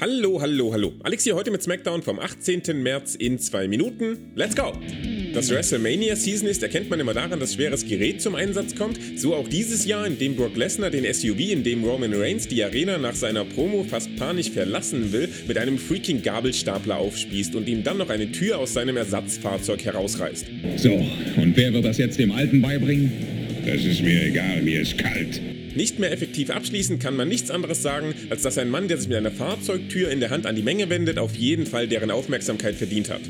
Hallo, hallo, hallo. Alex hier heute mit SmackDown vom 18. März in zwei Minuten. Let's go! Dass WrestleMania Season ist, erkennt man immer daran, dass schweres Gerät zum Einsatz kommt. So auch dieses Jahr, in dem Brock Lesnar den SUV, in dem Roman Reigns die Arena nach seiner Promo fast panisch verlassen will, mit einem freaking Gabelstapler aufspießt und ihm dann noch eine Tür aus seinem Ersatzfahrzeug herausreißt. So, und wer wird das jetzt dem Alten beibringen? Das ist mir egal, mir ist kalt. Nicht mehr effektiv abschließen kann man nichts anderes sagen, als dass ein Mann, der sich mit einer Fahrzeugtür in der Hand an die Menge wendet, auf jeden Fall deren Aufmerksamkeit verdient hat.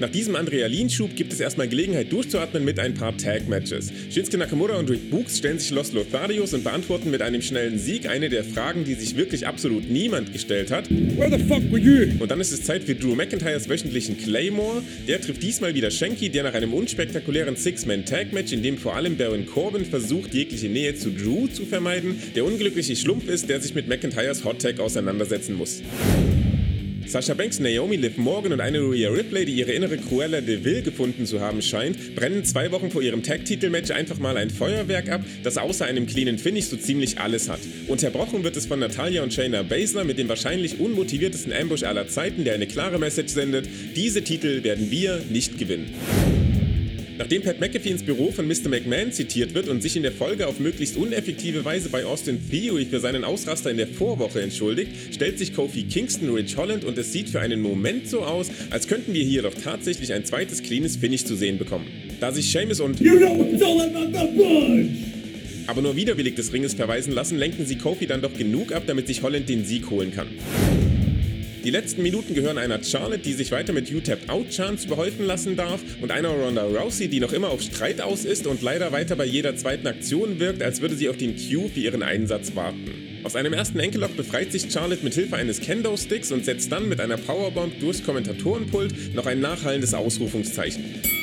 Nach diesem Adrenalinschub gibt es erstmal Gelegenheit durchzuatmen mit ein paar Tag-Matches. Shinsuke Nakamura und Rick Books stellen sich Los Lotharios und beantworten mit einem schnellen Sieg eine der Fragen, die sich wirklich absolut niemand gestellt hat. Where the fuck were you? Und dann ist es Zeit für Drew McIntyres wöchentlichen Claymore. Der trifft diesmal wieder Shanky, der nach einem unspektakulären Six-Man-Tag-Match, in dem vor allem Baron Corbin versucht, jegliche Nähe zu Drew zu vermeiden, der unglückliche Schlumpf ist, der sich mit McIntyres Hot Tag auseinandersetzen muss. Sasha Banks, Naomi, Liv Morgan und eine Rhea Ripley, die ihre innere Cruella de Vil gefunden zu haben scheint, brennen zwei Wochen vor ihrem Tag-Titel-Match einfach mal ein Feuerwerk ab, das außer einem cleanen Finish so ziemlich alles hat. Unterbrochen wird es von Natalia und Shayna Baszler mit dem wahrscheinlich unmotiviertesten Ambush aller Zeiten, der eine klare Message sendet: Diese Titel werden wir nicht gewinnen. Nachdem Pat McAfee ins Büro von Mr. McMahon zitiert wird und sich in der Folge auf möglichst uneffektive Weise bei Austin Theory für seinen Ausraster in der Vorwoche entschuldigt, stellt sich Kofi Kingston Rich Holland und es sieht für einen Moment so aus, als könnten wir hier doch tatsächlich ein zweites cleanes Finish zu sehen bekommen. Da sich Seamus und You know it's all about the punch! aber nur widerwillig des Ringes verweisen lassen, lenken sie Kofi dann doch genug ab, damit sich Holland den Sieg holen kann. Die letzten Minuten gehören einer Charlotte, die sich weiter mit U-Tap Out Chance überhäufen lassen darf, und einer Ronda Rousey, die noch immer auf Streit aus ist und leider weiter bei jeder zweiten Aktion wirkt, als würde sie auf den Cue für ihren Einsatz warten. Aus einem ersten Enkellock befreit sich Charlotte mit Hilfe eines Kendo-Sticks und setzt dann mit einer Powerbomb durchs Kommentatorenpult noch ein nachhallendes Ausrufungszeichen.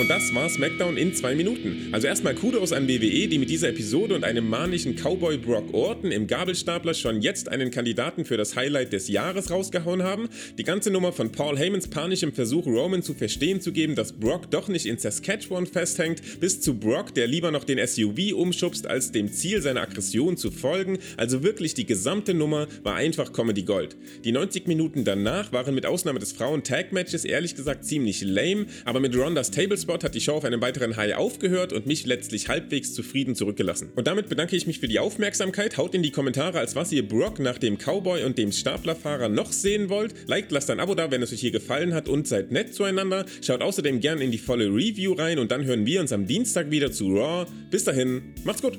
Und das war SmackDown in zwei Minuten. Also erstmal Kudos an WWE, die mit dieser Episode und einem manischen Cowboy Brock Orton im Gabelstapler schon jetzt einen Kandidaten für das Highlight des Jahres rausgehauen haben. Die ganze Nummer von Paul Heymans panischem Versuch, Roman zu verstehen zu geben, dass Brock doch nicht in Saskatchewan festhängt, bis zu Brock, der lieber noch den SUV umschubst, als dem Ziel seiner Aggression zu folgen. Also wirklich die gesamte Nummer war einfach Comedy Gold. Die 90 Minuten danach waren mit Ausnahme des Frauen-Tag-Matches ehrlich gesagt ziemlich lame, aber mit Rondas Tablespot hat die Show auf einem weiteren High aufgehört und mich letztlich halbwegs zufrieden zurückgelassen. Und damit bedanke ich mich für die Aufmerksamkeit. Haut in die Kommentare, als was ihr Brock nach dem Cowboy und dem Staplerfahrer noch sehen wollt. Liked, lasst ein Abo da, wenn es euch hier gefallen hat und seid nett zueinander. Schaut außerdem gerne in die volle Review rein und dann hören wir uns am Dienstag wieder zu Raw. Bis dahin, macht's gut!